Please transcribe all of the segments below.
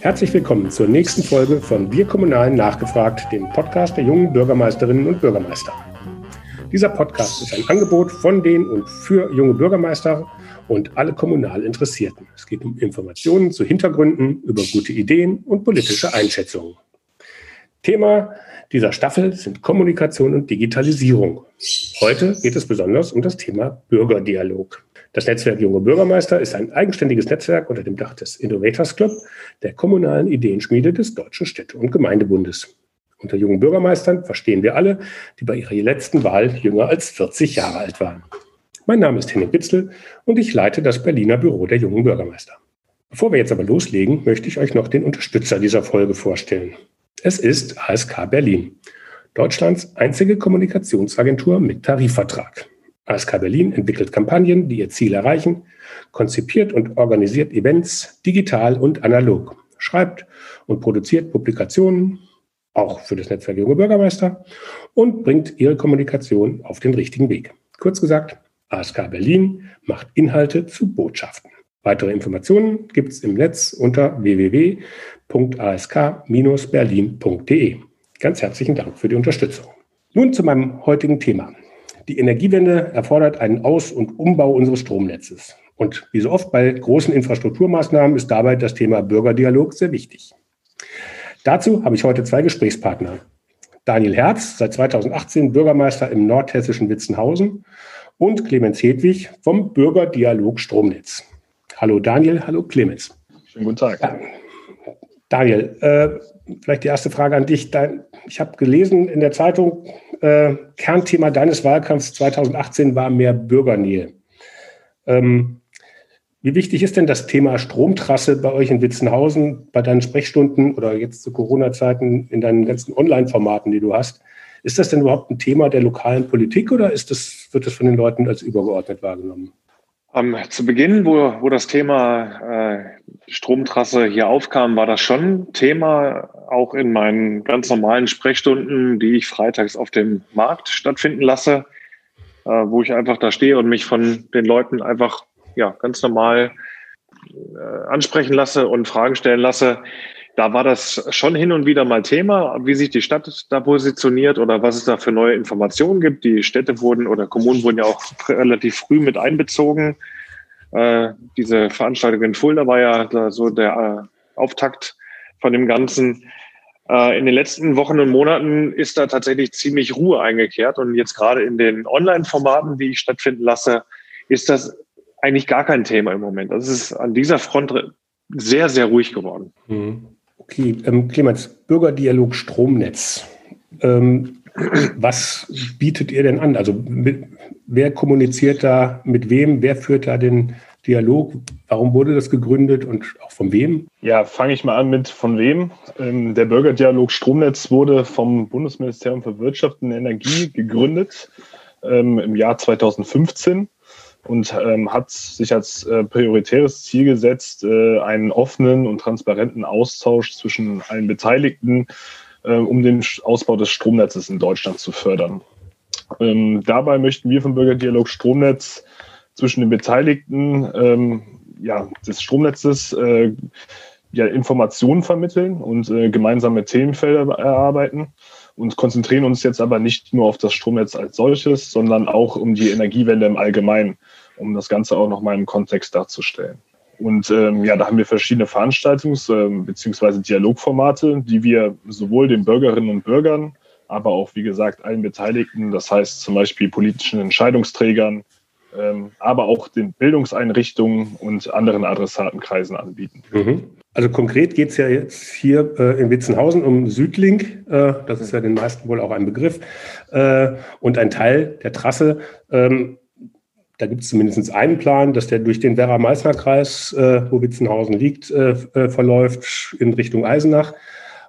Herzlich willkommen zur nächsten Folge von Wir Kommunalen nachgefragt, dem Podcast der jungen Bürgermeisterinnen und Bürgermeister. Dieser Podcast ist ein Angebot von den und für junge Bürgermeister und alle kommunal Interessierten. Es geht um Informationen zu Hintergründen, über gute Ideen und politische Einschätzungen. Thema dieser Staffel sind Kommunikation und Digitalisierung. Heute geht es besonders um das Thema Bürgerdialog. Das Netzwerk Junge Bürgermeister ist ein eigenständiges Netzwerk unter dem Dach des Innovators Club, der kommunalen Ideenschmiede des Deutschen Städte- und Gemeindebundes. Unter jungen Bürgermeistern verstehen wir alle, die bei ihrer letzten Wahl jünger als 40 Jahre alt waren. Mein Name ist Henning Bitzel und ich leite das Berliner Büro der jungen Bürgermeister. Bevor wir jetzt aber loslegen, möchte ich euch noch den Unterstützer dieser Folge vorstellen. Es ist ASK Berlin, Deutschlands einzige Kommunikationsagentur mit Tarifvertrag. ASK Berlin entwickelt Kampagnen, die ihr Ziel erreichen, konzipiert und organisiert Events digital und analog, schreibt und produziert Publikationen, auch für das Netzwerk Junge Bürgermeister, und bringt ihre Kommunikation auf den richtigen Weg. Kurz gesagt, ASK Berlin macht Inhalte zu Botschaften. Weitere Informationen gibt es im Netz unter www.ask-berlin.de. Ganz herzlichen Dank für die Unterstützung. Nun zu meinem heutigen Thema. Die Energiewende erfordert einen Aus- und Umbau unseres Stromnetzes. Und wie so oft bei großen Infrastrukturmaßnahmen ist dabei das Thema Bürgerdialog sehr wichtig. Dazu habe ich heute zwei Gesprächspartner. Daniel Herz, seit 2018 Bürgermeister im nordhessischen Witzenhausen und Clemens Hedwig vom Bürgerdialog Stromnetz. Hallo Daniel, hallo Clemens. Schönen guten Tag. Ja. Daniel, äh, vielleicht die erste Frage an dich. Dein, ich habe gelesen in der Zeitung, äh, Kernthema deines Wahlkampfs 2018 war mehr Bürgernähe. Ähm, wie wichtig ist denn das Thema Stromtrasse bei euch in Witzenhausen, bei deinen Sprechstunden oder jetzt zu Corona-Zeiten in deinen ganzen Online-Formaten, die du hast? Ist das denn überhaupt ein Thema der lokalen Politik oder ist das, wird das von den Leuten als übergeordnet wahrgenommen? Um, ähm, zu Beginn, wo, wo das Thema äh, Stromtrasse hier aufkam, war das schon Thema, auch in meinen ganz normalen Sprechstunden, die ich freitags auf dem Markt stattfinden lasse, äh, wo ich einfach da stehe und mich von den Leuten einfach ja ganz normal äh, ansprechen lasse und Fragen stellen lasse da war das schon hin und wieder mal Thema, wie sich die Stadt da positioniert oder was es da für neue Informationen gibt. Die Städte wurden oder Kommunen wurden ja auch relativ früh mit einbezogen. Äh, diese Veranstaltung in Fulda war ja so der äh, Auftakt von dem Ganzen. Äh, in den letzten Wochen und Monaten ist da tatsächlich ziemlich Ruhe eingekehrt und jetzt gerade in den Online-Formaten, die ich stattfinden lasse, ist das eigentlich gar kein Thema im Moment. Das ist an dieser Front sehr, sehr ruhig geworden. Mhm. Okay, ähm, Clemens, Bürgerdialog Stromnetz. Ähm, was bietet ihr denn an? Also mit, wer kommuniziert da mit wem? Wer führt da den Dialog? Warum wurde das gegründet und auch von wem? Ja, fange ich mal an mit von wem. Ähm, der Bürgerdialog Stromnetz wurde vom Bundesministerium für Wirtschaft und Energie gegründet ähm, im Jahr 2015 und ähm, hat sich als äh, prioritäres Ziel gesetzt, äh, einen offenen und transparenten Austausch zwischen allen Beteiligten, äh, um den Ausbau des Stromnetzes in Deutschland zu fördern. Ähm, dabei möchten wir vom Bürgerdialog Stromnetz zwischen den Beteiligten ähm, ja, des Stromnetzes äh, ja, Informationen vermitteln und äh, gemeinsame Themenfelder erarbeiten und konzentrieren uns jetzt aber nicht nur auf das Stromnetz als solches, sondern auch um die Energiewende im Allgemeinen, um das Ganze auch nochmal im Kontext darzustellen. Und ähm, ja, da haben wir verschiedene Veranstaltungs- ähm, bzw. Dialogformate, die wir sowohl den Bürgerinnen und Bürgern, aber auch, wie gesagt, allen Beteiligten, das heißt zum Beispiel politischen Entscheidungsträgern, ähm, aber auch den Bildungseinrichtungen und anderen Adressatenkreisen anbieten. Mhm. Also konkret geht es ja jetzt hier äh, in Witzenhausen um Südlink, äh, das ist ja den meisten wohl auch ein Begriff, äh, und ein Teil der Trasse. Ähm, da gibt es zumindest einen Plan, dass der durch den Werra-Meißner-Kreis, äh, wo Witzenhausen liegt, äh, äh, verläuft in Richtung Eisenach.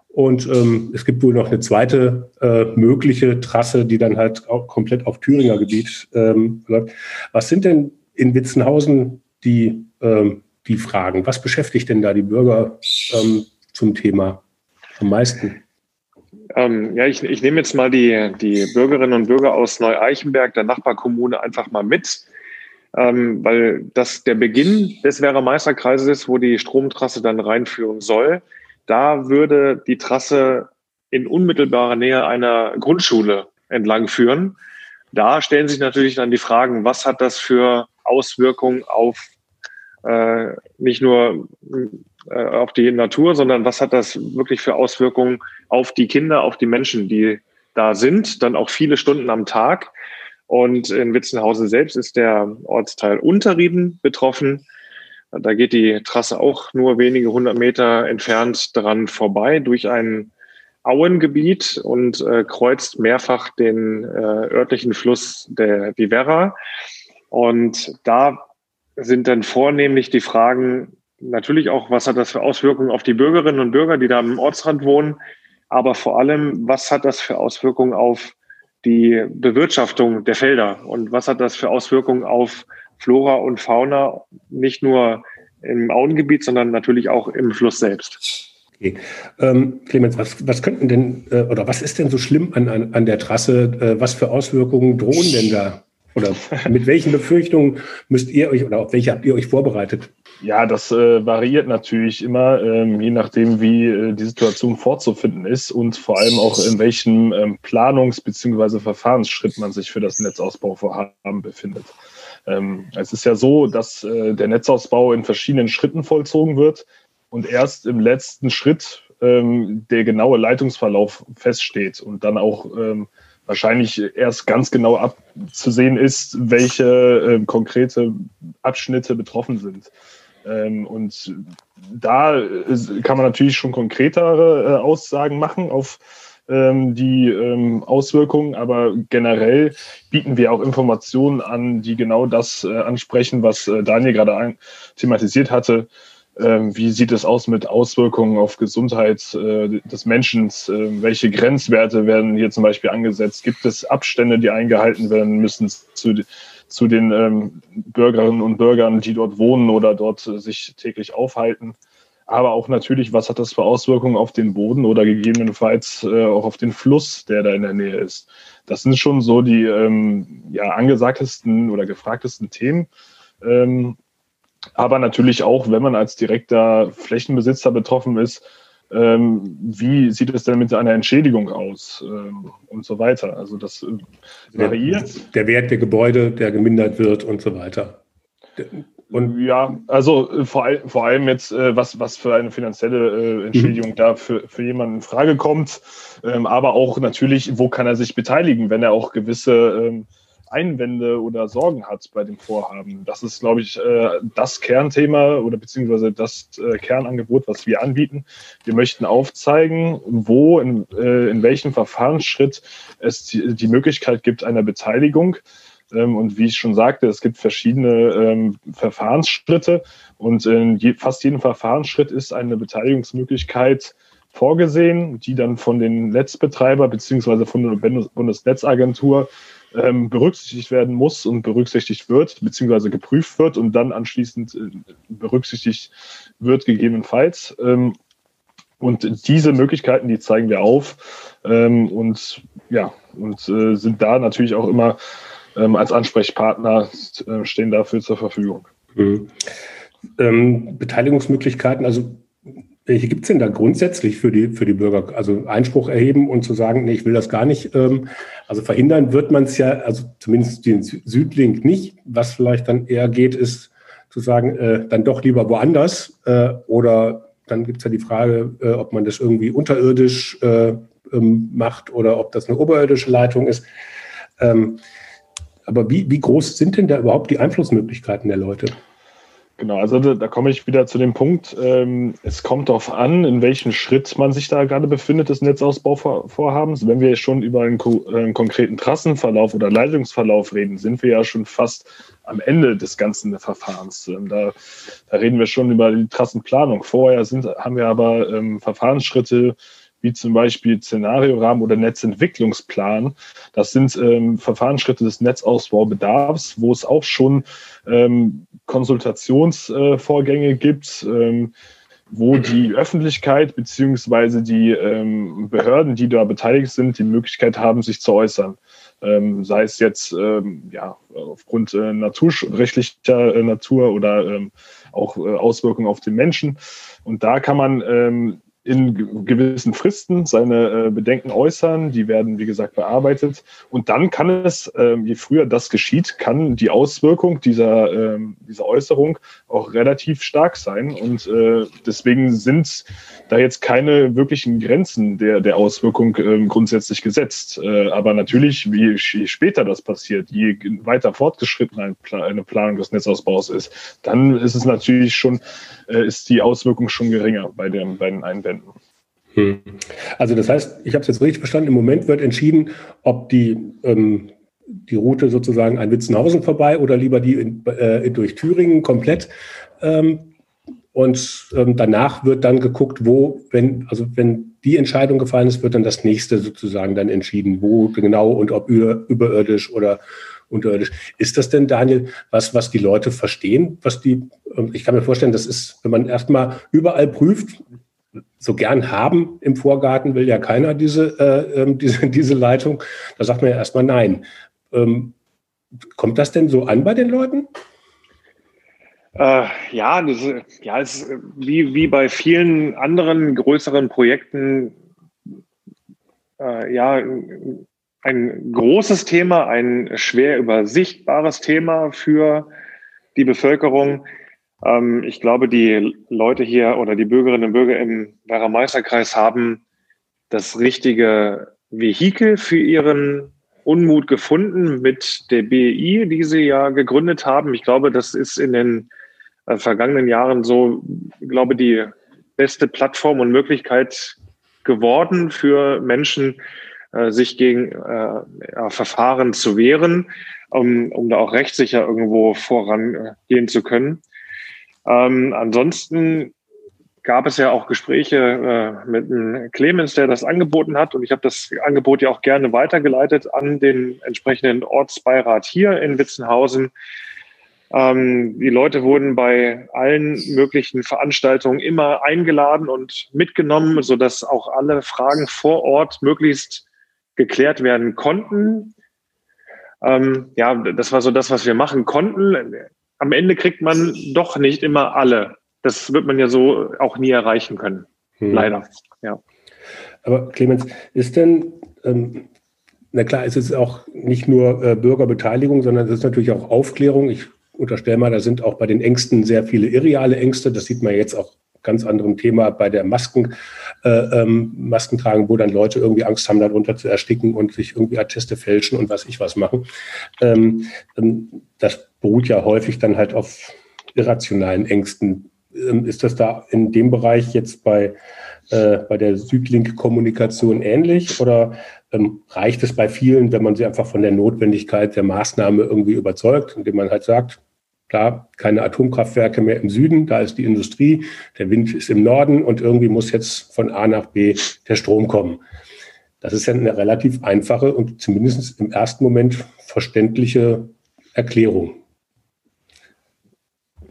Und ähm, es gibt wohl noch eine zweite äh, mögliche Trasse, die dann halt auch komplett auf Thüringer Gebiet ähm, läuft. Was sind denn in Witzenhausen die, ähm, die Fragen? Was beschäftigt denn da die Bürger ähm, zum Thema am meisten? Ähm, ja, ich, ich nehme jetzt mal die, die Bürgerinnen und Bürger aus Neu-Eichenberg, der Nachbarkommune, einfach mal mit. Ähm, weil das der Beginn des Werra-Meisterkreises ist, wo die Stromtrasse dann reinführen soll. Da würde die Trasse in unmittelbarer Nähe einer Grundschule entlang führen. Da stellen sich natürlich dann die Fragen, was hat das für Auswirkungen auf äh, nicht nur äh, auf die Natur, sondern was hat das wirklich für Auswirkungen auf die Kinder, auf die Menschen, die da sind, dann auch viele Stunden am Tag. Und in Witzenhausen selbst ist der Ortsteil Unterrieden betroffen. Da geht die Trasse auch nur wenige hundert Meter entfernt dran vorbei durch ein Auengebiet und äh, kreuzt mehrfach den äh, örtlichen Fluss der die Werra. Und da sind dann vornehmlich die Fragen, natürlich auch, was hat das für Auswirkungen auf die Bürgerinnen und Bürger, die da am Ortsrand wohnen, aber vor allem, was hat das für Auswirkungen auf die Bewirtschaftung der Felder und was hat das für Auswirkungen auf Flora und Fauna, nicht nur im Auengebiet, sondern natürlich auch im Fluss selbst. Okay. Ähm, Clemens, was, was könnten denn äh, oder was ist denn so schlimm an, an, an der Trasse? Äh, was für Auswirkungen drohen denn da? Oder mit welchen Befürchtungen müsst ihr euch oder auf welche habt ihr euch vorbereitet? Ja, das äh, variiert natürlich immer, ähm, je nachdem, wie äh, die Situation vorzufinden ist und vor allem auch in welchem ähm, Planungs- bzw. Verfahrensschritt man sich für das Netzausbauvorhaben befindet. Ähm, es ist ja so, dass äh, der Netzausbau in verschiedenen Schritten vollzogen wird und erst im letzten Schritt ähm, der genaue Leitungsverlauf feststeht und dann auch ähm, wahrscheinlich erst ganz genau abzusehen ist, welche äh, konkrete Abschnitte betroffen sind. Ähm, und da kann man natürlich schon konkretere äh, Aussagen machen auf ähm, die ähm, Auswirkungen, aber generell bieten wir auch Informationen an, die genau das äh, ansprechen, was äh, Daniel gerade thematisiert hatte wie sieht es aus mit Auswirkungen auf Gesundheit des Menschen? Welche Grenzwerte werden hier zum Beispiel angesetzt? Gibt es Abstände, die eingehalten werden müssen zu, zu den ähm, Bürgerinnen und Bürgern, die dort wohnen oder dort äh, sich täglich aufhalten? Aber auch natürlich, was hat das für Auswirkungen auf den Boden oder gegebenenfalls äh, auch auf den Fluss, der da in der Nähe ist? Das sind schon so die ähm, ja, angesagtesten oder gefragtesten Themen. Ähm, aber natürlich auch, wenn man als direkter Flächenbesitzer betroffen ist, ähm, wie sieht es denn mit einer Entschädigung aus ähm, und so weiter. Also das äh, variiert. Der Wert der Gebäude, der gemindert wird und so weiter. Und ja, also äh, vor, vor allem jetzt, äh, was, was für eine finanzielle äh, Entschädigung mhm. da für, für jemanden in Frage kommt, ähm, aber auch natürlich, wo kann er sich beteiligen, wenn er auch gewisse Einwände oder Sorgen hat bei dem Vorhaben. Das ist, glaube ich, äh, das Kernthema oder beziehungsweise das äh, Kernangebot, was wir anbieten. Wir möchten aufzeigen, wo, in, äh, in welchem Verfahrensschritt es die Möglichkeit gibt einer Beteiligung. Ähm, und wie ich schon sagte, es gibt verschiedene ähm, Verfahrensschritte und in fast jedem Verfahrensschritt ist eine Beteiligungsmöglichkeit vorgesehen, die dann von den Netzbetreiber beziehungsweise von der Bundesnetzagentur ähm, berücksichtigt werden muss und berücksichtigt wird, beziehungsweise geprüft wird und dann anschließend äh, berücksichtigt wird, gegebenenfalls. Ähm, und diese Möglichkeiten, die zeigen wir auf ähm, und ja, und äh, sind da natürlich auch immer ähm, als Ansprechpartner äh, stehen dafür zur Verfügung. Mhm. Ähm, Beteiligungsmöglichkeiten, also welche gibt es denn da grundsätzlich für die, für die Bürger? Also Einspruch erheben und zu sagen, nee, ich will das gar nicht. Ähm, also verhindern wird man es ja, also zumindest den Südlink nicht. Was vielleicht dann eher geht, ist zu sagen, äh, dann doch lieber woanders. Äh, oder dann gibt es ja die Frage, äh, ob man das irgendwie unterirdisch äh, ähm, macht oder ob das eine oberirdische Leitung ist. Ähm, aber wie, wie groß sind denn da überhaupt die Einflussmöglichkeiten der Leute? Genau, also da, da, komme ich wieder zu dem Punkt, ähm, es kommt darauf an, in welchem Schritt man sich da gerade befindet des Netzausbauvorhabens. Wenn wir schon über einen, einen, konkreten Trassenverlauf oder Leitungsverlauf reden, sind wir ja schon fast am Ende des ganzen Verfahrens. Ähm, da, da, reden wir schon über die Trassenplanung. Vorher sind, haben wir aber ähm, Verfahrensschritte, wie zum Beispiel Szenariorahmen oder Netzentwicklungsplan. Das sind ähm, Verfahrensschritte des Netzausbaubedarfs, wo es auch schon ähm, Konsultationsvorgänge äh, gibt, ähm, wo die Öffentlichkeit beziehungsweise die ähm, Behörden, die da beteiligt sind, die Möglichkeit haben, sich zu äußern. ähm, sei es jetzt ähm, ja, aufgrund äh, naturrechtlicher äh, Natur oder ähm, auch äh, Auswirkungen auf den Menschen. Und da kann man ähm, in gewissen Fristen seine äh, Bedenken äußern. Die werden, wie gesagt, bearbeitet. Und dann kann es, ähm, je früher das geschieht, kann die Auswirkung dieser, ähm, dieser Äußerung auch relativ stark sein. Und äh, deswegen sind da jetzt keine wirklichen Grenzen der, der Auswirkung ähm, grundsätzlich gesetzt. Äh, aber natürlich, wie, je später das passiert, je weiter fortgeschritten ein eine Planung des Netzausbaus ist, dann ist es natürlich schon, ist die Auswirkung schon geringer bei, dem, bei den Einwänden verwenden. Hm. Also das heißt, ich habe es jetzt richtig verstanden, im Moment wird entschieden, ob die, ähm, die Route sozusagen an Witzenhausen vorbei oder lieber die in, äh, durch Thüringen komplett. Ähm, und ähm, danach wird dann geguckt, wo, wenn, also wenn die Entscheidung gefallen ist, wird dann das nächste sozusagen dann entschieden, wo genau und ob über, überirdisch oder unterirdisch. Ist das denn, Daniel, was, was die Leute verstehen, was die, ähm, ich kann mir vorstellen, das ist, wenn man erstmal überall prüft, so gern haben im Vorgarten, will ja keiner diese, äh, ähm, diese, diese Leitung. Da sagt man ja erstmal nein. Ähm, kommt das denn so an bei den Leuten? Äh, ja, das, ja, es ist wie, wie bei vielen anderen größeren Projekten äh, ja ein großes Thema, ein schwer übersichtbares Thema für die Bevölkerung. Ähm, ich glaube, die Leute hier oder die Bürgerinnen und Bürger im Werra-Meister-Kreis haben das richtige Vehikel für ihren Unmut gefunden mit der BI, die sie ja gegründet haben. Ich glaube, das ist in den äh, vergangenen Jahren so, glaube, die beste Plattform und Möglichkeit geworden für Menschen, äh, sich gegen äh, ja, Verfahren zu wehren, um, um da auch rechtssicher irgendwo vorangehen zu können. Ähm, ansonsten gab es ja auch Gespräche äh, mit dem Clemens, der das angeboten hat. Und ich habe das Angebot ja auch gerne weitergeleitet an den entsprechenden Ortsbeirat hier in Witzenhausen. Ähm, die Leute wurden bei allen möglichen Veranstaltungen immer eingeladen und mitgenommen, sodass auch alle Fragen vor Ort möglichst geklärt werden konnten. Ähm, ja, das war so das, was wir machen konnten am Ende kriegt man doch nicht immer alle. Das wird man ja so auch nie erreichen können. Hm. Leider, ja. Aber Clemens, ist denn, ähm, na klar, es ist auch nicht nur äh, Bürgerbeteiligung, sondern es ist natürlich auch Aufklärung. Ich unterstelle mal, da sind auch bei den Ängsten sehr viele irreale Ängste. Das sieht man jetzt auch ganz anderem Thema bei der Masken, äh, ähm, Maskentragen, wo dann Leute irgendwie Angst haben, darunter zu ersticken und sich irgendwie Atteste fälschen und was ich was machen. Ähm, ähm das beruht ja häufig dann halt auf irrationalen Ängsten. Ähm, ist das da in dem Bereich jetzt bei, äh, bei der Südlink-Kommunikation ähnlich oder ähm, reicht es bei vielen, wenn man sie einfach von der Notwendigkeit der Maßnahme irgendwie überzeugt, indem man halt sagt, klar, keine Atomkraftwerke mehr im Süden, da ist die Industrie, der Wind ist im Norden und irgendwie muss jetzt von A nach B der Strom kommen. Das ist ja eine relativ einfache und zumindest im ersten Moment verständliche Erklärung.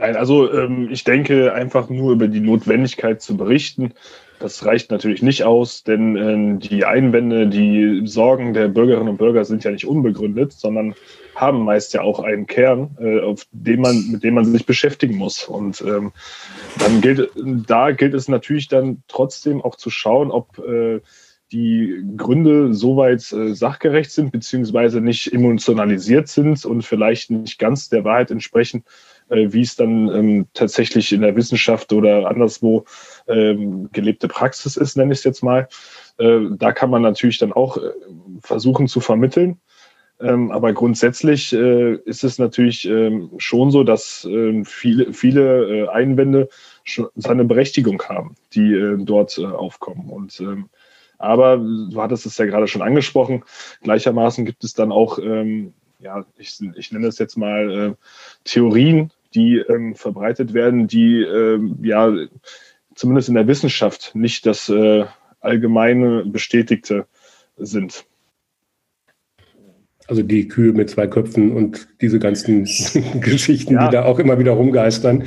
Nein, also ähm, ich denke, einfach nur über die Notwendigkeit zu berichten, das reicht natürlich nicht aus, denn äh, die Einwände, die Sorgen der Bürgerinnen und Bürger sind ja nicht unbegründet, sondern haben meist ja auch einen Kern, äh, auf dem man, mit dem man sich beschäftigen muss. Und ähm, dann gilt, da gilt es natürlich dann trotzdem auch zu schauen, ob äh, die Gründe soweit äh, sachgerecht sind, beziehungsweise nicht emotionalisiert sind und vielleicht nicht ganz der Wahrheit entsprechen, wie es dann ähm, tatsächlich in der Wissenschaft oder anderswo ähm, gelebte Praxis ist, nenne ich es jetzt mal. Äh, da kann man natürlich dann auch äh, versuchen zu vermitteln. Ähm, aber grundsätzlich äh, ist es natürlich ähm, schon so, dass ähm, viele, viele äh, Einwände schon seine Berechtigung haben, die äh, dort äh, aufkommen. Und ähm, aber du hattest es ja gerade schon angesprochen, gleichermaßen gibt es dann auch ja, ich, ich nenne es jetzt mal äh, Theorien, die ähm, verbreitet werden, die ähm, ja zumindest in der Wissenschaft nicht das äh, allgemeine Bestätigte sind. Also die Kühe mit zwei Köpfen und diese ganzen Geschichten, ja. die da auch immer wieder rumgeistern.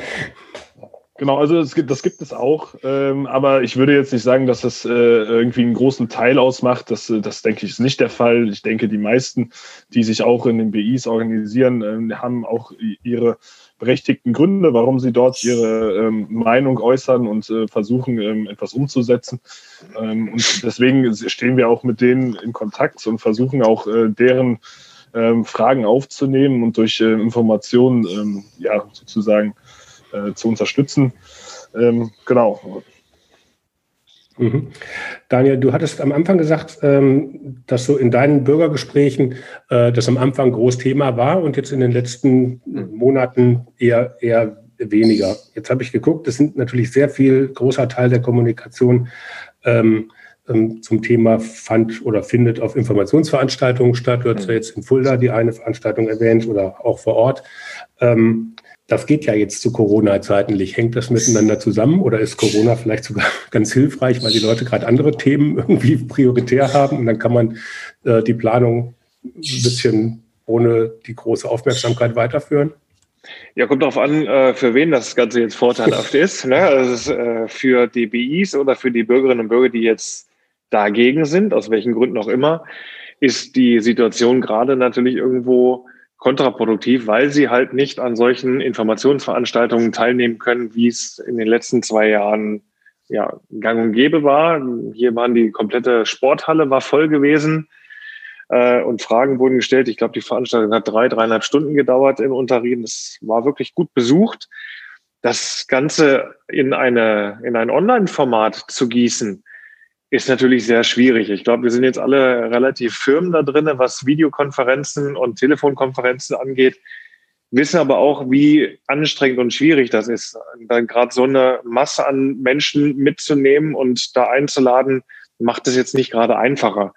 Genau, also das gibt, das gibt es auch, ähm, aber ich würde jetzt nicht sagen, dass das äh, irgendwie einen großen Teil ausmacht. Das, äh, das denke ich ist nicht der Fall. Ich denke, die meisten, die sich auch in den BIs organisieren, äh, haben auch ihre berechtigten Gründe, warum sie dort ihre ähm, Meinung äußern und äh, versuchen, ähm, etwas umzusetzen. Ähm, und deswegen stehen wir auch mit denen in Kontakt und versuchen auch äh, deren ähm, Fragen aufzunehmen und durch äh, Informationen ähm, ja sozusagen äh, zu unterstützen. Ähm, genau. Mhm. Daniel, du hattest am Anfang gesagt, ähm, dass so in deinen Bürgergesprächen äh, das am Anfang groß Thema war und jetzt in den letzten Monaten eher, eher weniger. Jetzt habe ich geguckt, das sind natürlich sehr viel großer Teil der Kommunikation ähm, ähm, zum Thema fand oder findet auf Informationsveranstaltungen statt. Du hast ja mhm. jetzt in Fulda die eine Veranstaltung erwähnt oder auch vor Ort. Ähm, das geht ja jetzt zu Corona-Zeiten nicht. Hängt das miteinander zusammen oder ist Corona vielleicht sogar ganz hilfreich, weil die Leute gerade andere Themen irgendwie prioritär haben und dann kann man äh, die Planung ein bisschen ohne die große Aufmerksamkeit weiterführen? Ja, kommt darauf an, äh, für wen das Ganze jetzt vorteilhaft ist. Ne? Also äh, für die BIs oder für die Bürgerinnen und Bürger, die jetzt dagegen sind, aus welchen Gründen auch immer, ist die Situation gerade natürlich irgendwo kontraproduktiv, weil sie halt nicht an solchen Informationsveranstaltungen teilnehmen können, wie es in den letzten zwei Jahren ja, gang und gäbe war. Hier waren die komplette Sporthalle war voll gewesen äh, und Fragen wurden gestellt. Ich glaube, die Veranstaltung hat drei, dreieinhalb Stunden gedauert in Unterrieden. Es war wirklich gut besucht. Das Ganze in eine in ein Online-Format zu gießen, ist natürlich sehr schwierig. Ich glaube, wir sind jetzt alle relativ firm da drin, was Videokonferenzen und Telefonkonferenzen angeht, wissen aber auch, wie anstrengend und schwierig das ist, dann gerade so eine Masse an Menschen mitzunehmen und da einzuladen, macht es jetzt nicht gerade einfacher.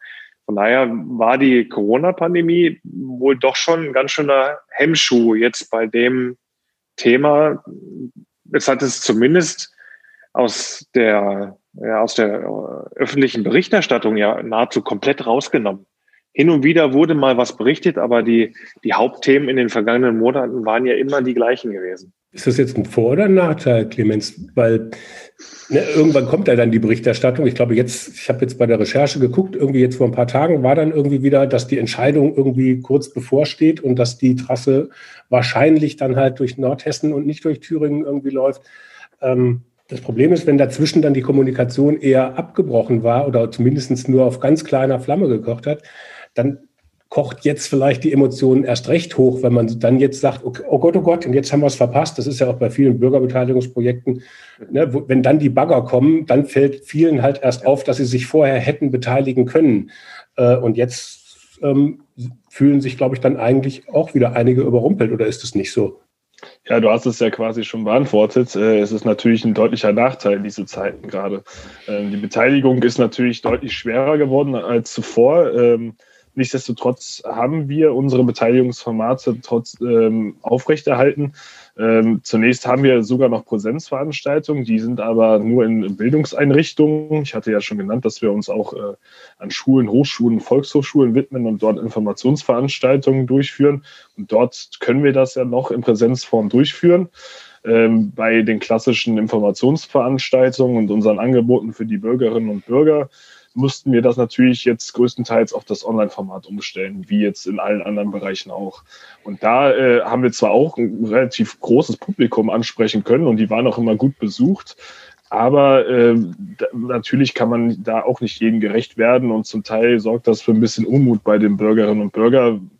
Von daher war die Corona-Pandemie wohl doch schon ein ganz schöner Hemmschuh jetzt bei dem Thema. Es hat es zumindest aus der ja, aus der äh, öffentlichen Berichterstattung ja nahezu komplett rausgenommen. Hin und wieder wurde mal was berichtet, aber die, die Hauptthemen in den vergangenen Monaten waren ja immer die gleichen gewesen. Ist das jetzt ein Vor- oder Nachteil, Clemens? Weil ne, irgendwann kommt ja dann die Berichterstattung. Ich glaube, jetzt, ich habe jetzt bei der Recherche geguckt, irgendwie jetzt vor ein paar Tagen war dann irgendwie wieder, dass die Entscheidung irgendwie kurz bevorsteht und dass die Trasse wahrscheinlich dann halt durch Nordhessen und nicht durch Thüringen irgendwie läuft. Ähm, das Problem ist, wenn dazwischen dann die Kommunikation eher abgebrochen war oder zumindest nur auf ganz kleiner Flamme gekocht hat, dann kocht jetzt vielleicht die Emotionen erst recht hoch, wenn man dann jetzt sagt, okay, oh Gott, oh Gott, und jetzt haben wir es verpasst. Das ist ja auch bei vielen Bürgerbeteiligungsprojekten. Ne, wo, wenn dann die Bagger kommen, dann fällt vielen halt erst auf, dass sie sich vorher hätten beteiligen können. Äh, und jetzt ähm, fühlen sich, glaube ich, dann eigentlich auch wieder einige überrumpelt, oder ist es nicht so? Ja, du hast es ja quasi schon beantwortet. Äh, es ist natürlich ein deutlicher Nachteil diese Zeiten gerade. Ähm, die Beteiligung ist natürlich deutlich schwerer geworden als zuvor. Ähm, nichtsdestotrotz haben wir unsere Beteiligungsformate trotz ähm, aufrechterhalten. Ähm, zunächst haben wir sogar noch Präsenzveranstaltungen, die sind aber nur in Bildungseinrichtungen. Ich hatte ja schon genannt, dass wir uns auch äh, an Schulen, Hochschulen, Volkshochschulen widmen und dort Informationsveranstaltungen durchführen. Und dort können wir das ja noch in Präsenzform durchführen. Ähm, bei den klassischen Informationsveranstaltungen und unseren Angeboten für die Bürgerinnen und Bürger mussten wir das natürlich jetzt größtenteils auf das Online-Format umstellen, wie jetzt in allen anderen Bereichen auch. Und da äh, haben wir zwar auch ein relativ großes Publikum ansprechen können und die waren auch immer gut besucht, aber äh, da, natürlich kann man da auch nicht jedem gerecht werden und zum Teil sorgt das für ein bisschen Unmut bei den Bürgerinnen und Bürgern,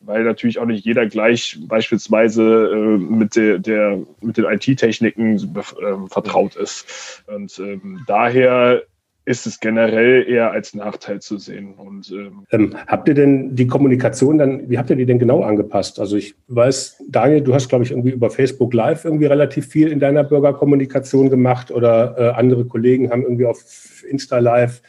weil natürlich auch nicht jeder gleich beispielsweise äh, mit, der, der, mit den IT-Techniken äh, vertraut ist. Und ähm, daher ist es generell eher als Nachteil zu sehen. Und, ähm, ähm, habt ihr denn die Kommunikation dann, wie habt ihr die denn genau angepasst? Also ich weiß, Daniel, du hast, glaube ich, irgendwie über Facebook Live irgendwie relativ viel in deiner Bürgerkommunikation gemacht oder äh, andere Kollegen haben irgendwie auf Insta Live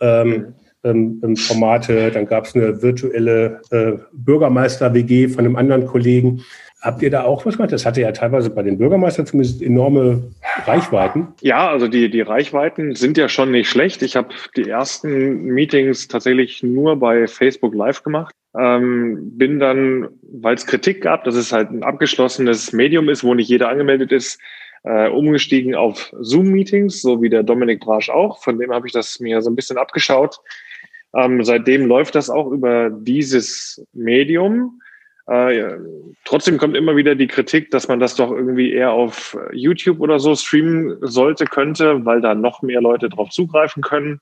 ähm, ähm, ähm Formate, dann gab es eine virtuelle äh, Bürgermeister-WG von einem anderen Kollegen. Habt ihr da auch was gemacht? Das hatte ja teilweise bei den Bürgermeistern zumindest enorme Reichweiten. Ja, also die, die Reichweiten sind ja schon nicht schlecht. Ich habe die ersten Meetings tatsächlich nur bei Facebook Live gemacht. Ähm, bin dann, weil es Kritik gab, dass es halt ein abgeschlossenes Medium ist, wo nicht jeder angemeldet ist, äh, umgestiegen auf Zoom-Meetings, so wie der Dominik Brasch auch. Von dem habe ich das mir so ein bisschen abgeschaut. Ähm, seitdem läuft das auch über dieses Medium. Äh, trotzdem kommt immer wieder die Kritik, dass man das doch irgendwie eher auf YouTube oder so streamen sollte, könnte, weil da noch mehr Leute drauf zugreifen können.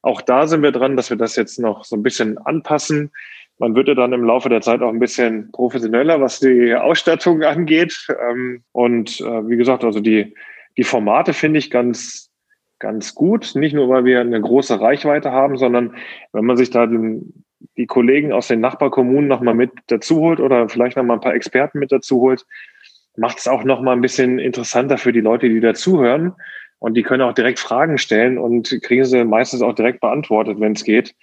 Auch da sind wir dran, dass wir das jetzt noch so ein bisschen anpassen. Man wird ja dann im Laufe der Zeit auch ein bisschen professioneller, was die Ausstattung angeht. Ähm, und äh, wie gesagt, also die, die Formate finde ich ganz, ganz gut. Nicht nur, weil wir eine große Reichweite haben, sondern wenn man sich da den, die Kollegen aus den Nachbarkommunen nochmal mit dazu holt oder vielleicht nochmal ein paar Experten mit dazu holt, macht es auch nochmal ein bisschen interessanter für die Leute, die dazuhören. Und die können auch direkt Fragen stellen und kriegen sie meistens auch direkt beantwortet, wenn es geht.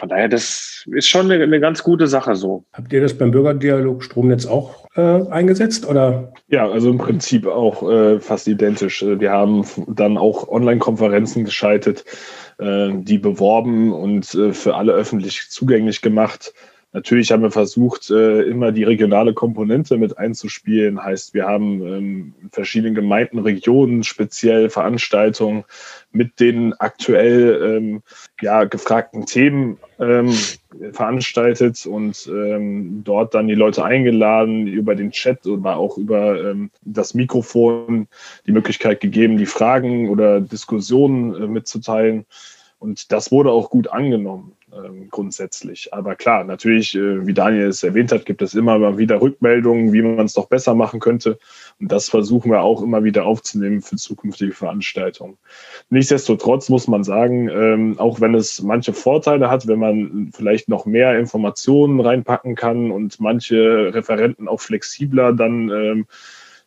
Von daher, das ist schon eine, eine, ganz gute Sache so. Habt ihr das beim Bürgerdialog Stromnetz auch äh, eingesetzt? Oder? Ja, also im Prinzip auch äh, fast identisch. Wir haben dann auch Online-Konferenzen geschaltet, die beworben und äh, für alle öffentlich zugänglich gemacht. Natürlich haben wir versucht, äh, immer die regionale Komponente mit einzuspielen. Heißt, wir haben ähm, in verschiedenen Gemeinden, Regionen speziell Veranstaltungen mit den aktuell ähm, ja, gefragten Themen ähm, veranstaltet und dort dann die Leute eingeladen, über den Chat oder auch über das Mikrofon die Möglichkeit gegeben, die Fragen oder Diskussionen äh, mitzuteilen. Und das wurde auch gut angenommen ähm, grundsätzlich. Aber klar, natürlich, äh, wie Daniel es erwähnt hat, gibt es immer mal wieder Rückmeldungen, wie man es doch besser machen könnte. Und das versuchen wir auch immer wieder aufzunehmen für zukünftige Veranstaltungen. Nichtsdestotrotz muss man sagen, ähm, auch wenn es manche Vorteile hat, wenn man vielleicht noch mehr Informationen reinpacken kann und manche Referenten auch flexibler dann ähm,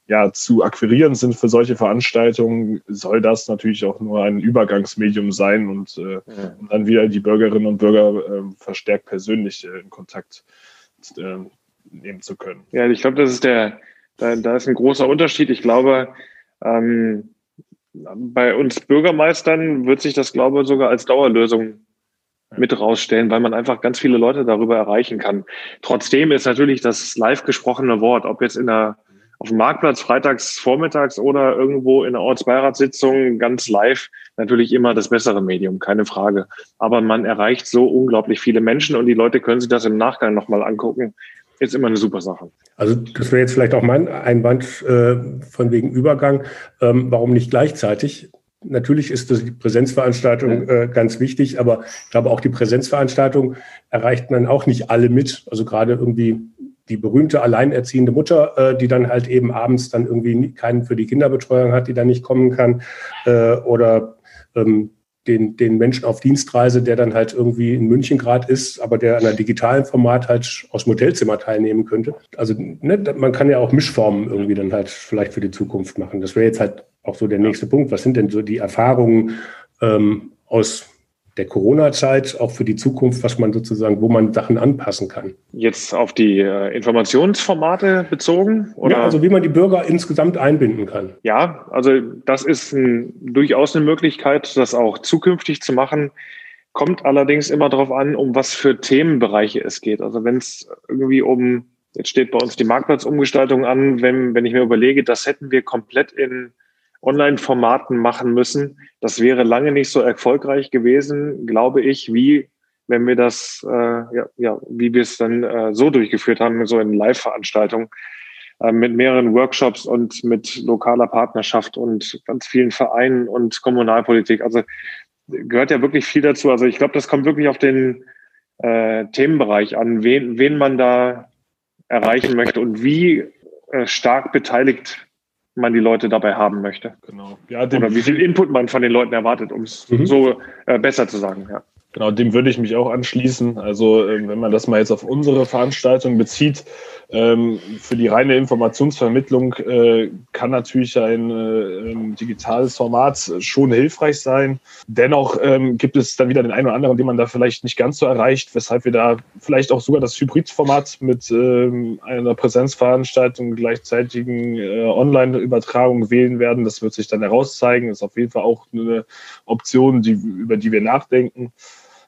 ja, zu akquirieren sind für solche Veranstaltungen, soll das natürlich auch nur ein Übergangsmedium sein und äh, ja. dann wieder die Bürgerinnen und Bürger äh, verstärkt persönlich äh, in Kontakt äh, nehmen zu können. Ja, ich glaube, das ist der, da, da ist ein großer Unterschied. Ich glaube, ähm, bei uns Bürgermeistern wird sich das, glaube ich, sogar als Dauerlösung mit rausstellen, weil man einfach ganz viele Leute darüber erreichen kann. Trotzdem ist natürlich das live gesprochene Wort, ob jetzt in einer auf dem Marktplatz freitags vormittags oder irgendwo in der Ortsbeiratssitzung ganz live natürlich immer das bessere Medium, keine Frage. Aber man erreicht so unglaublich viele Menschen und die Leute können sich das im Nachgang nochmal angucken. Ist immer eine super Sache. Also das wäre jetzt vielleicht auch mein Einwand äh, von wegen Übergang. Ähm, warum nicht gleichzeitig? Natürlich ist das die Präsenzveranstaltung äh, ganz wichtig, aber ich glaube auch die Präsenzveranstaltung erreicht man auch nicht alle mit. Also gerade irgendwie die berühmte alleinerziehende Mutter, äh, die dann halt eben abends dann irgendwie keinen für die Kinderbetreuung hat, die dann nicht kommen kann, äh, oder ähm, den, den Menschen auf Dienstreise, der dann halt irgendwie in München gerade ist, aber der an einer digitalen Format halt aus dem Hotelzimmer teilnehmen könnte. Also ne, man kann ja auch Mischformen irgendwie dann halt vielleicht für die Zukunft machen. Das wäre jetzt halt auch so der nächste Punkt. Was sind denn so die Erfahrungen ähm, aus der Corona-Zeit, auch für die Zukunft, was man sozusagen, wo man Sachen anpassen kann. Jetzt auf die äh, Informationsformate bezogen? Oder? Ja, also wie man die Bürger insgesamt einbinden kann. Ja, also das ist ein, durchaus eine Möglichkeit, das auch zukünftig zu machen. Kommt allerdings immer darauf an, um was für Themenbereiche es geht. Also wenn es irgendwie um, jetzt steht bei uns die Marktplatzumgestaltung an, wenn, wenn ich mir überlege, das hätten wir komplett in Online-Formaten machen müssen. Das wäre lange nicht so erfolgreich gewesen, glaube ich, wie wenn wir das, äh, ja, ja, wie wir es dann äh, so durchgeführt haben, so in Live-Veranstaltungen äh, mit mehreren Workshops und mit lokaler Partnerschaft und ganz vielen Vereinen und Kommunalpolitik. Also gehört ja wirklich viel dazu. Also ich glaube, das kommt wirklich auf den äh, Themenbereich an, wen, wen man da erreichen möchte und wie äh, stark beteiligt man die Leute dabei haben möchte. Genau. Ja, Oder wie viel Input man von den Leuten erwartet, um es mhm. so äh, besser zu sagen. Ja. Genau, dem würde ich mich auch anschließen. Also äh, wenn man das mal jetzt auf unsere Veranstaltung bezieht, ähm, für die reine Informationsvermittlung äh, kann natürlich ein äh, ähm, digitales Format schon hilfreich sein. Dennoch ähm, gibt es dann wieder den einen oder anderen, den man da vielleicht nicht ganz so erreicht, weshalb wir da vielleicht auch sogar das Hybridformat mit ähm, einer Präsenzveranstaltung gleichzeitigen äh, Online-Übertragung wählen werden. Das wird sich dann herauszeigen. Ist auf jeden Fall auch eine Option, die, über die wir nachdenken.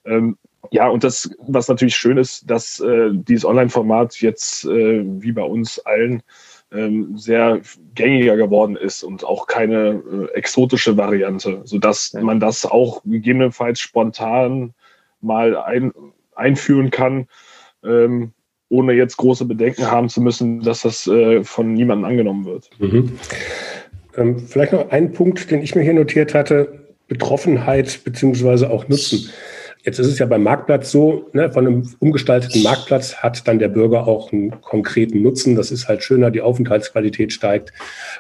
Ähm, ja, und das, was natürlich schön ist, dass äh, dieses Online-Format jetzt, äh, wie bei uns allen, ähm, sehr gängiger geworden ist und auch keine äh, exotische Variante, sodass ja. man das auch gegebenenfalls spontan mal ein, einführen kann, ähm, ohne jetzt große Bedenken haben zu müssen, dass das äh, von niemandem angenommen wird. Mhm. Ähm, vielleicht noch ein Punkt, den ich mir hier notiert hatte, Betroffenheit beziehungsweise auch Nutzen. Jetzt ist es ja beim Marktplatz so, ne, von einem umgestalteten Marktplatz hat dann der Bürger auch einen konkreten Nutzen. Das ist halt schöner, die Aufenthaltsqualität steigt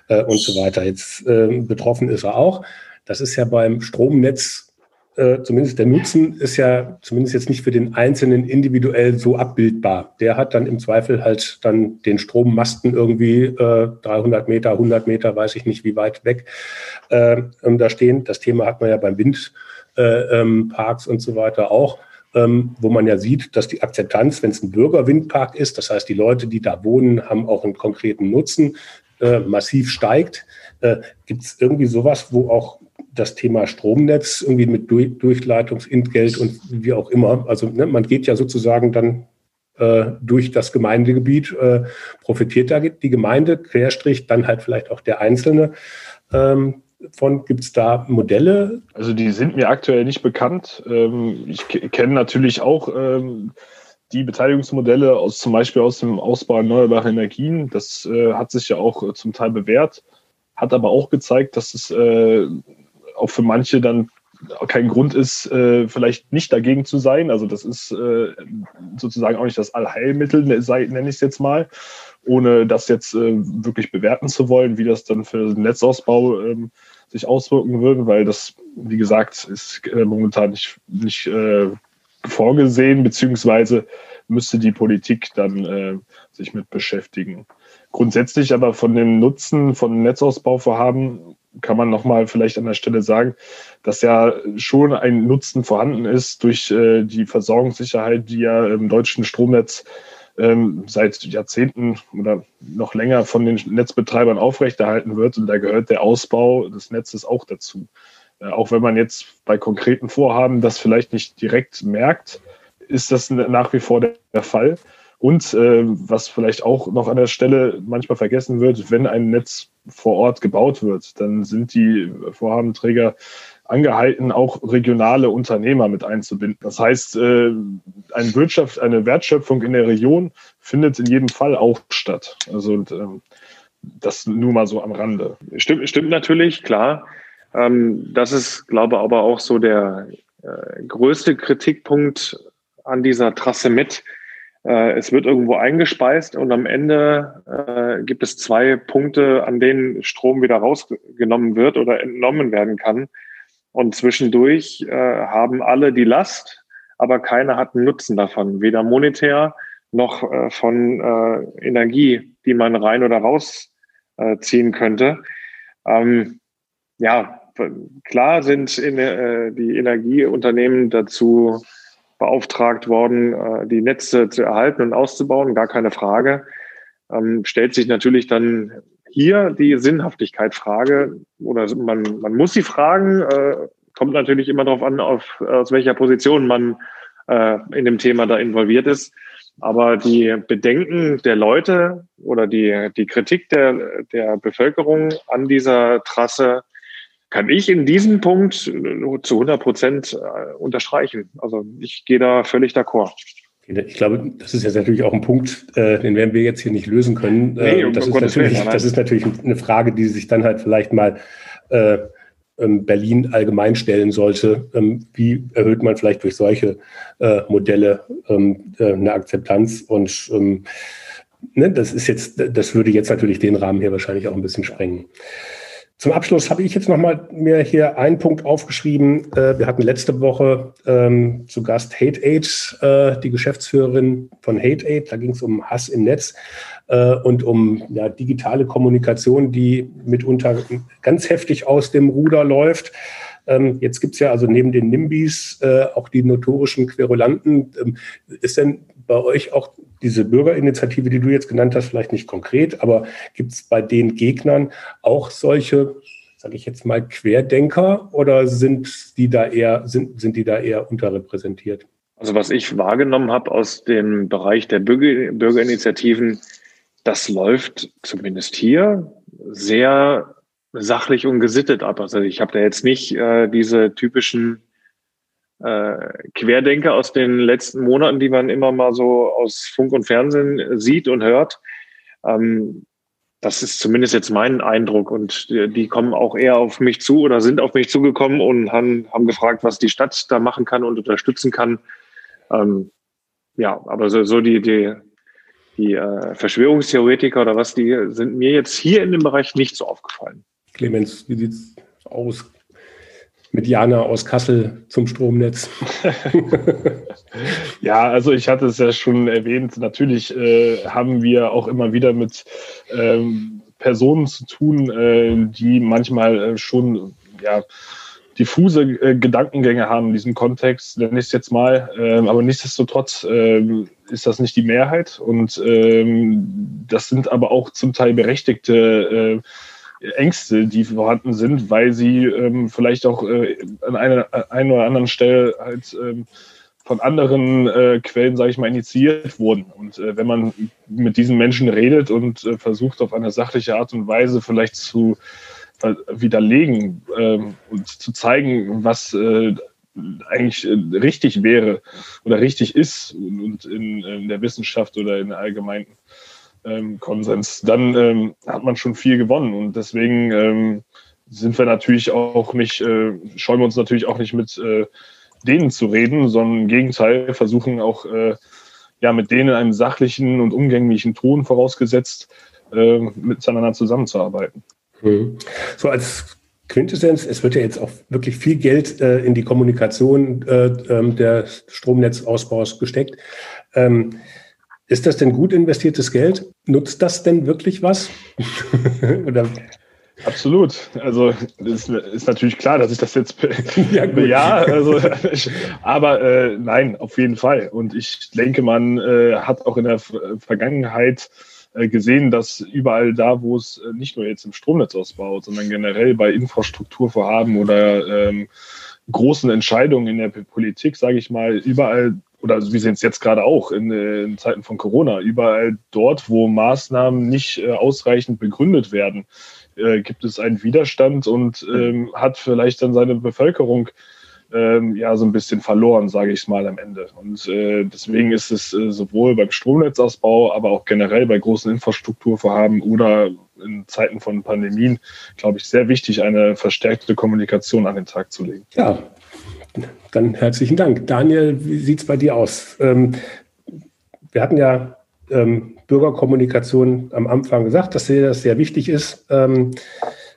äh, und so weiter. Jetzt äh, betroffen ist er auch. Das ist ja beim Stromnetz, äh, zumindest der Nutzen ist ja zumindest jetzt nicht für den Einzelnen individuell so abbildbar. Der hat dann im Zweifel halt dann den Strommasten irgendwie äh, 300 Meter, 100 Meter, weiß ich nicht wie weit weg äh, da stehen. Das Thema hat man ja beim Wind ähm, Parks und so weiter auch, ähm, wo man ja sieht, dass die Akzeptanz, wenn es ein Bürgerwindpark ist, das heißt, die Leute, die da wohnen, haben auch einen konkreten Nutzen, äh, massiv steigt. Äh, Gibt es irgendwie sowas, wo auch das Thema Stromnetz irgendwie mit Durch Durchleitungsentgelt und wie auch immer, also ne, man geht ja sozusagen dann äh, durch das Gemeindegebiet, äh, profitiert da die Gemeinde, Querstrich, dann halt vielleicht auch der Einzelne. Ähm, von? Gibt es da Modelle? Also die sind mir aktuell nicht bekannt. Ähm, ich kenne natürlich auch ähm, die Beteiligungsmodelle aus zum Beispiel aus dem Ausbau erneuerbarer Energien. Das äh, hat sich ja auch äh, zum Teil bewährt, hat aber auch gezeigt, dass es äh, auch für manche dann kein Grund ist, vielleicht nicht dagegen zu sein. Also das ist sozusagen auch nicht das Allheilmittel, nenne ich es jetzt mal ohne das jetzt wirklich bewerten zu wollen, wie das dann für den Netzausbau ähm, sich auswirken würde, weil das, wie gesagt, ist äh, momentan nicht, nicht äh, vorgesehen, beziehungsweise müsste die Politik dann äh, sich mit beschäftigen. Grundsätzlich aber von dem Nutzen von Netzausbauvorhaben kann man nochmal vielleicht an der Stelle sagen, dass ja schon ein Nutzen vorhanden ist durch äh, die Versorgungssicherheit, die ja im deutschen Stromnetz ähm, seit Jahrzehnten oder noch länger von den Netzbetreibern aufrechterhalten wird. Und da gehört der Ausbau des Netzes auch dazu. Äh, auch wenn man jetzt bei konkreten Vorhaben das vielleicht nicht direkt merkt, ist das nach wie vor der, Fall. Und äh, was vielleicht auch noch an der Stelle manchmal vergessen wird, wenn ein Netz vor Ort gebaut wird, dann sind die Vorhabenträger angehalten, auch regionale Unternehmer mit einzubinden. Das heißt, äh, eine Wirtschaft, eine Wertschöpfung in der Region findet in jedem Fall auch statt. Also ähm, das nur mal so am Rande. Stimmt, stimmt natürlich, klar. Ähm, das ist, glaube ich, aber auch so der äh, größte Kritikpunkt an dieser Trasse mit. Äh, es wird irgendwo eingespeist und am Ende gibt es zwei Punkte, an denen Strom wieder rausgenommen wird oder entnommen werden kann. Und zwischendurch äh, haben alle die Last, aber keiner hat einen Nutzen davon, weder monetär noch äh, von äh, Energie, die man rein oder raus äh, könnte. Ähm, ja, klar sind in, äh, die Energieunternehmen dazu beauftragt worden, äh, die Netze zu erhalten und auszubauen, gar keine Frage. Ähm, stellt sich natürlich dann hier die Sinnhaftigkeit-Frage, oder man, man muss sie fragen, äh, kommt natürlich immer darauf an, auf, aus welcher Position man äh, in dem Thema da involviert ist. Aber die Bedenken der Leute oder die, die Kritik der, der Bevölkerung an dieser Trasse kann ich in diesem Punkt zu 100 Prozent äh, unterstreichen. Also ich gehe da völlig d'accord. Ich glaube, das ist jetzt natürlich auch ein Punkt, äh, den werden wir jetzt hier nicht lösen können. Nee, um das, ist natürlich, das ist natürlich eine Frage, die sich dann halt vielleicht mal äh, ähm, Berlin allgemein stellen sollte. Ähm, wie erhöht man vielleicht durch solche äh, Modelle ähm, äh, eine Akzeptanz? Und ähm, ne, das ist jetzt, das würde jetzt natürlich den Rahmen hier wahrscheinlich auch ein bisschen sprengen. Zum Abschluss habe ich jetzt nochmal mir hier einen Punkt aufgeschrieben. Äh, wir hatten letzte Woche ähm, zu Gast Hate Aid, äh, die Geschäftsführerin von Hate Aid. Da ging es um Hass im Netz äh, und um ja, digitale Kommunikation, die mitunter ganz heftig aus dem Ruder läuft. Ähm, jetzt gibt es ja also neben den NIMBYs äh, auch die notorischen Querulanten. Ähm, ist denn bei euch auch diese Bürgerinitiative, die du jetzt genannt hast, vielleicht nicht konkret, aber gibt es bei den Gegnern auch solche, sage ich jetzt mal, Querdenker oder sind die da eher, sind, sind die da eher unterrepräsentiert? Also was ich wahrgenommen habe aus dem Bereich der Bürger, Bürgerinitiativen, das läuft zumindest hier sehr sachlich und gesittet ab. Also ich habe da jetzt nicht äh, diese typischen äh, Querdenker aus den letzten Monaten, die man immer mal so aus Funk und Fernsehen sieht und hört. Ähm, das ist zumindest jetzt mein Eindruck. Und die, die, kommen auch eher auf mich zu oder sind auf mich zugekommen und haben, haben gefragt, was die Stadt da machen kann und unterstützen kann. Ähm, ja, aber so, so die, die, die äh, Verschwörungstheoretiker oder was, die sind mir jetzt hier in dem Bereich nicht so aufgefallen. Clemens, wie sieht's aus? Mit Jana aus Kassel zum Stromnetz. ja, also ich hatte es ja schon erwähnt, natürlich äh, haben wir auch immer wieder mit ähm, Personen zu tun, äh, die manchmal äh, schon ja, diffuse äh, Gedankengänge haben in diesem Kontext, nenne ich es jetzt mal. Ähm, aber nichtsdestotrotz ähm, ist das nicht die Mehrheit und ähm, das sind aber auch zum Teil berechtigte äh, Ängste, die vorhanden sind, weil sie ähm, vielleicht auch äh, an einer, einen oder anderen Stelle halt ähm, von anderen äh, Quellen, sage ich mal, initiiert wurden. Und äh, wenn man mit diesen Menschen redet und äh, versucht, auf eine sachliche Art und Weise vielleicht zu widerlegen ähm, und zu zeigen, was äh, eigentlich äh, richtig wäre oder richtig ist und, in, in, der Wissenschaft oder in der allgemeinen ähm, Konsens, dann ähm, hat man schon viel gewonnen. Und deswegen ähm, sind wir natürlich auch nicht, äh, scheuen wir uns natürlich auch nicht mit äh, denen zu reden, sondern im Gegenteil versuchen auch äh, ja mit denen in einem sachlichen und umgänglichen Ton vorausgesetzt äh, miteinander zusammenzuarbeiten. Mhm. So als Quintessenz, es wird ja jetzt auch wirklich viel Geld äh, in die Kommunikation äh, ähm, der Stromnetzausbaus gesteckt. Ähm, ist das denn gut investiertes Geld? Nutzt das denn wirklich was? Oder Absolut. Also ist, ist natürlich klar, dass ich das jetzt ja, ja also, aber äh, nein, auf jeden Fall. Und ich denke, man äh, hat auch in der Vergangenheit äh, gesehen, dass überall da, wo es äh, nicht nur jetzt im Stromnetzausbau, sondern generell bei Infrastrukturvorhaben oder ähm, großen Entscheidungen in der Politik, sage ich mal, überall oder wir sehen es jetzt gerade auch in, äh, in, Zeiten von Corona, überall dort, wo Maßnahmen nicht äh, ausreichend begründet werden, äh, gibt es einen Widerstand und ähm, hat vielleicht dann seine Bevölkerung ähm, ja so ein bisschen verloren, sage ich mal am Ende. Und äh, deswegen ist es äh, sowohl beim Stromnetzausbau, aber auch generell bei großen Infrastrukturvorhaben oder in Zeiten von Pandemien, glaube ich, sehr wichtig, eine verstärkte Kommunikation an den Tag zu legen. Ja, dann herzlichen Dank. Daniel, wie sieht es bei dir aus? Ähm, wir hatten ja ähm, Bürgerkommunikation am Anfang gesagt, dass das sehr wichtig ist. Ähm,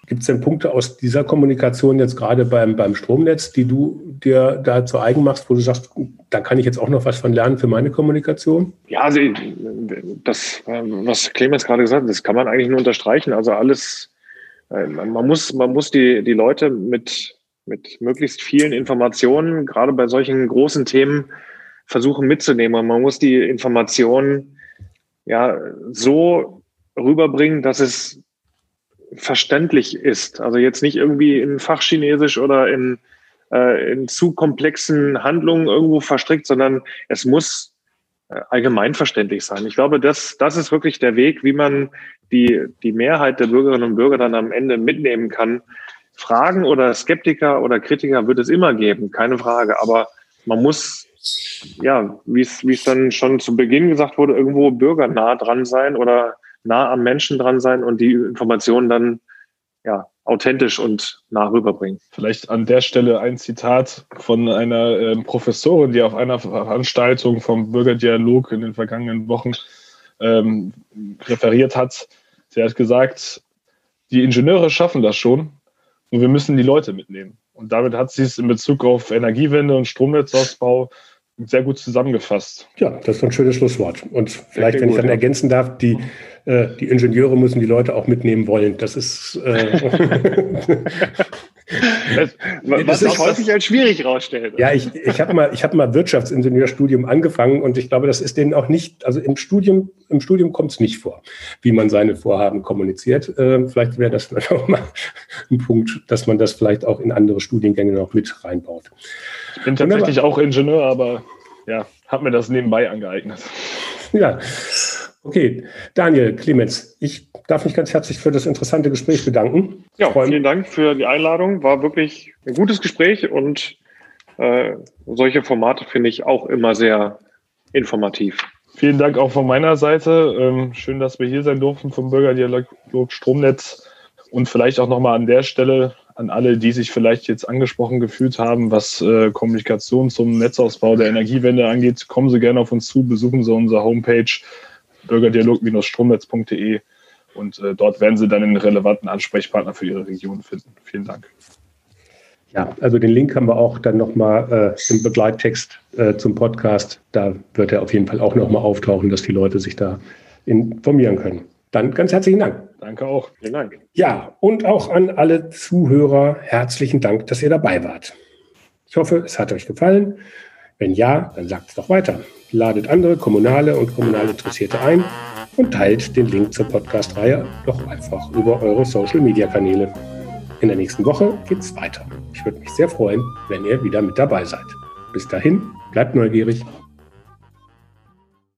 Gibt es denn Punkte aus dieser Kommunikation jetzt gerade beim, beim Stromnetz, die du dir da zu eigen machst, wo du sagst, da kann ich jetzt auch noch was von lernen für meine Kommunikation? Ja, also das, was Clemens gerade gesagt hat, das kann man eigentlich nur unterstreichen. Also alles, äh, man muss, man muss die, die Leute mit, mit möglichst vielen Informationen, gerade bei solchen großen Themen, versuchen mitzunehmen. Und man muss die Informationen ja so rüberbringen, dass es verständlich ist. Also jetzt nicht irgendwie in Fachchinesisch oder in, äh, in zu komplexen Handlungen irgendwo verstrickt, sondern es muss äh, allgemeinverständlich sein. Ich glaube, das, das ist wirklich der Weg, wie man die, die Mehrheit der Bürgerinnen und Bürger dann am Ende mitnehmen kann. Fragen oder Skeptiker oder Kritiker wird es immer geben, keine Frage. Aber man muss, ja, wie es, dann schon zu Beginn gesagt wurde, irgendwo bürgernah dran sein oder nah am Menschen dran sein und die Informationen dann ja, authentisch und nah rüberbringen. Vielleicht an der Stelle ein Zitat von einer äh, Professorin, die auf einer Veranstaltung vom Bürgerdialog in den vergangenen Wochen ähm, referiert hat. Sie hat gesagt, die Ingenieure schaffen das schon und wir müssen die Leute mitnehmen. Und damit hat sie es in Bezug auf Energiewende und Stromnetzausbau sehr gut zusammengefasst. Ja, das ist ein schönes Schlusswort. Und vielleicht, wenn ich dann ja. ergänzen darf, die, äh, die Ingenieure müssen die Leute auch mitnehmen wollen. Das ist. Äh, das, was sich häufig als schwierig rausstellt. Ja, ich, ich habe mal, hab mal Wirtschaftsingenieurstudium angefangen und ich glaube, das ist denen auch nicht, also im Studium, im Studium kommt es nicht vor, wie man seine Vorhaben kommuniziert. Äh, vielleicht wäre das auch mal ein Punkt, dass man das vielleicht auch in andere Studiengänge noch mit reinbaut. Ich bin tatsächlich Wunderbar. auch Ingenieur, aber ja, habe mir das nebenbei angeeignet. Ja. Okay, Daniel, Clemens, ich darf mich ganz herzlich für das interessante Gespräch bedanken. Ja, vielen Dank für die Einladung. War wirklich ein gutes Gespräch und äh, solche Formate finde ich auch immer sehr informativ. Vielen Dank auch von meiner Seite. Ähm, schön, dass wir hier sein durften vom Bürgerdialog Stromnetz. Und vielleicht auch nochmal an der Stelle an alle, die sich vielleicht jetzt angesprochen gefühlt haben, was äh, Kommunikation zum Netzausbau der Energiewende angeht, kommen Sie gerne auf uns zu, besuchen Sie unsere Homepage bürgerdialog-stromnetz.de und äh, dort werden Sie dann einen relevanten Ansprechpartner für Ihre Region finden. Vielen Dank. Ja, also den Link haben wir auch dann nochmal äh, im Begleittext äh, zum Podcast. Da wird er auf jeden Fall auch nochmal auftauchen, dass die Leute sich da informieren können. Dann ganz herzlichen Dank. Danke auch. Vielen Dank. Ja, und auch an alle Zuhörer herzlichen Dank, dass ihr dabei wart. Ich hoffe, es hat euch gefallen. Wenn ja, dann sagt es doch weiter. Ladet andere kommunale und kommunal Interessierte ein und teilt den Link zur Podcast-Reihe doch einfach über eure Social-Media-Kanäle. In der nächsten Woche geht es weiter. Ich würde mich sehr freuen, wenn ihr wieder mit dabei seid. Bis dahin, bleibt neugierig.